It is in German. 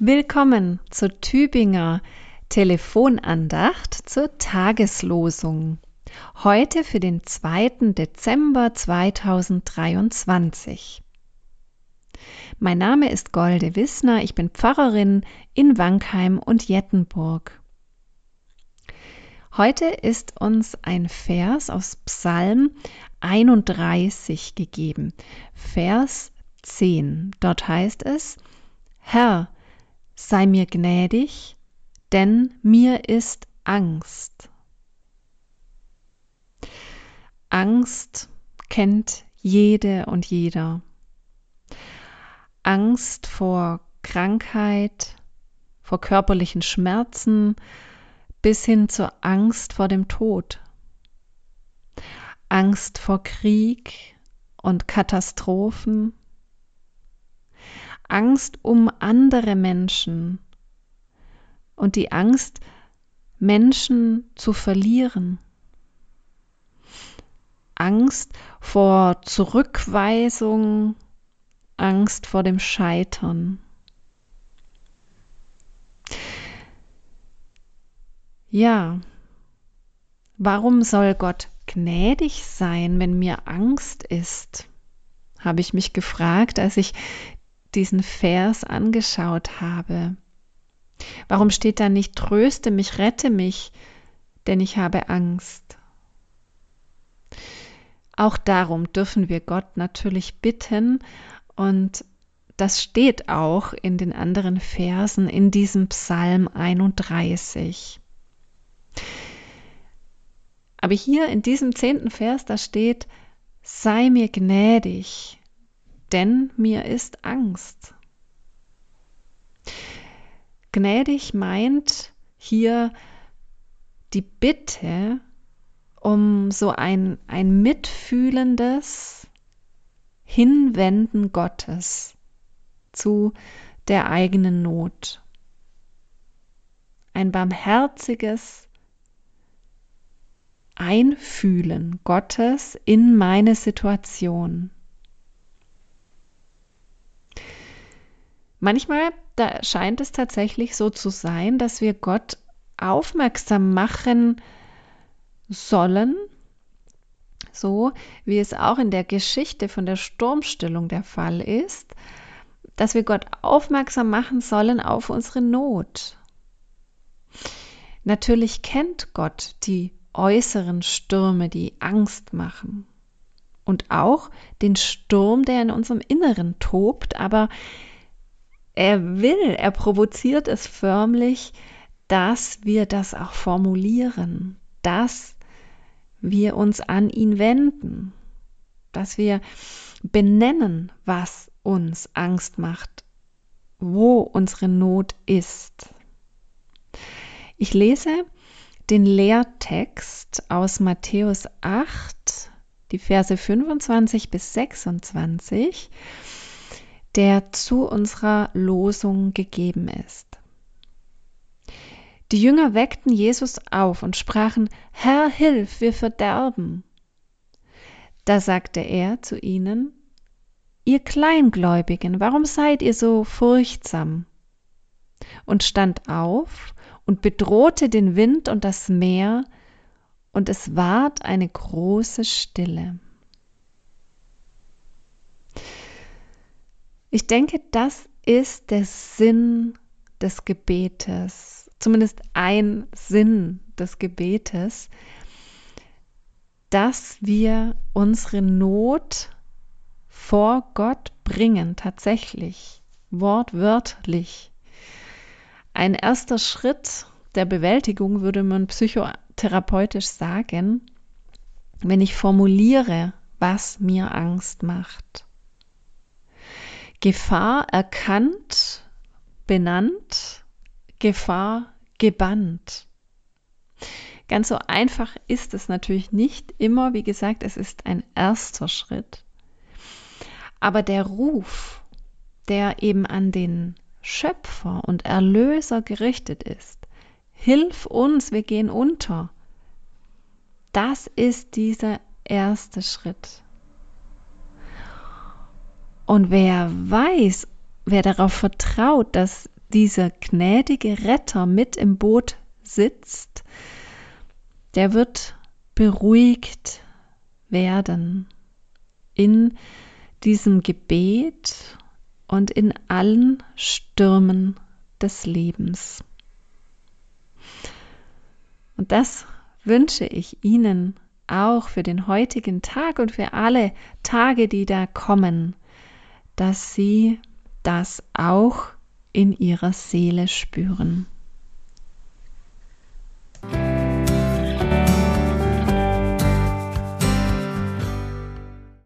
Willkommen zur Tübinger Telefonandacht zur Tageslosung. Heute für den 2. Dezember 2023. Mein Name ist Golde Wissner, ich bin Pfarrerin in Wankheim und Jettenburg. Heute ist uns ein Vers aus Psalm 31 gegeben, Vers 10. Dort heißt es, Herr, sei mir gnädig, denn mir ist Angst. Angst kennt jede und jeder. Angst vor Krankheit, vor körperlichen Schmerzen bis hin zur Angst vor dem Tod. Angst vor Krieg und Katastrophen, Angst um andere Menschen und die Angst, Menschen zu verlieren. Angst vor Zurückweisung, Angst vor dem Scheitern. Ja, warum soll Gott gnädig sein, wenn mir Angst ist? habe ich mich gefragt, als ich diesen Vers angeschaut habe. Warum steht da nicht, tröste mich, rette mich, denn ich habe Angst? Auch darum dürfen wir Gott natürlich bitten und das steht auch in den anderen Versen in diesem Psalm 31. Aber hier in diesem zehnten Vers, da steht, sei mir gnädig, denn mir ist Angst. Gnädig meint hier die Bitte um so ein, ein mitfühlendes Hinwenden Gottes zu der eigenen Not. Ein barmherziges Einfühlen Gottes in meine Situation. Manchmal da scheint es tatsächlich so zu sein, dass wir Gott aufmerksam machen sollen, so wie es auch in der Geschichte von der Sturmstillung der Fall ist, dass wir Gott aufmerksam machen sollen auf unsere Not. Natürlich kennt Gott die äußeren Stürme, die Angst machen. Und auch den Sturm, der in unserem Inneren tobt, aber er will, er provoziert es förmlich, dass wir das auch formulieren, dass wir uns an ihn wenden, dass wir benennen, was uns Angst macht, wo unsere Not ist. Ich lese den Lehrtext aus Matthäus 8, die Verse 25 bis 26 der zu unserer Losung gegeben ist. Die Jünger weckten Jesus auf und sprachen, Herr, hilf, wir verderben. Da sagte er zu ihnen, Ihr Kleingläubigen, warum seid ihr so furchtsam? Und stand auf und bedrohte den Wind und das Meer, und es ward eine große Stille. Ich denke, das ist der Sinn des Gebetes, zumindest ein Sinn des Gebetes, dass wir unsere Not vor Gott bringen, tatsächlich, wortwörtlich. Ein erster Schritt der Bewältigung würde man psychotherapeutisch sagen, wenn ich formuliere, was mir Angst macht. Gefahr erkannt, benannt, Gefahr gebannt. Ganz so einfach ist es natürlich nicht immer. Wie gesagt, es ist ein erster Schritt. Aber der Ruf, der eben an den Schöpfer und Erlöser gerichtet ist, Hilf uns, wir gehen unter. Das ist dieser erste Schritt. Und wer weiß, wer darauf vertraut, dass dieser gnädige Retter mit im Boot sitzt, der wird beruhigt werden in diesem Gebet und in allen Stürmen des Lebens. Und das wünsche ich Ihnen auch für den heutigen Tag und für alle Tage, die da kommen, dass Sie das auch in Ihrer Seele spüren.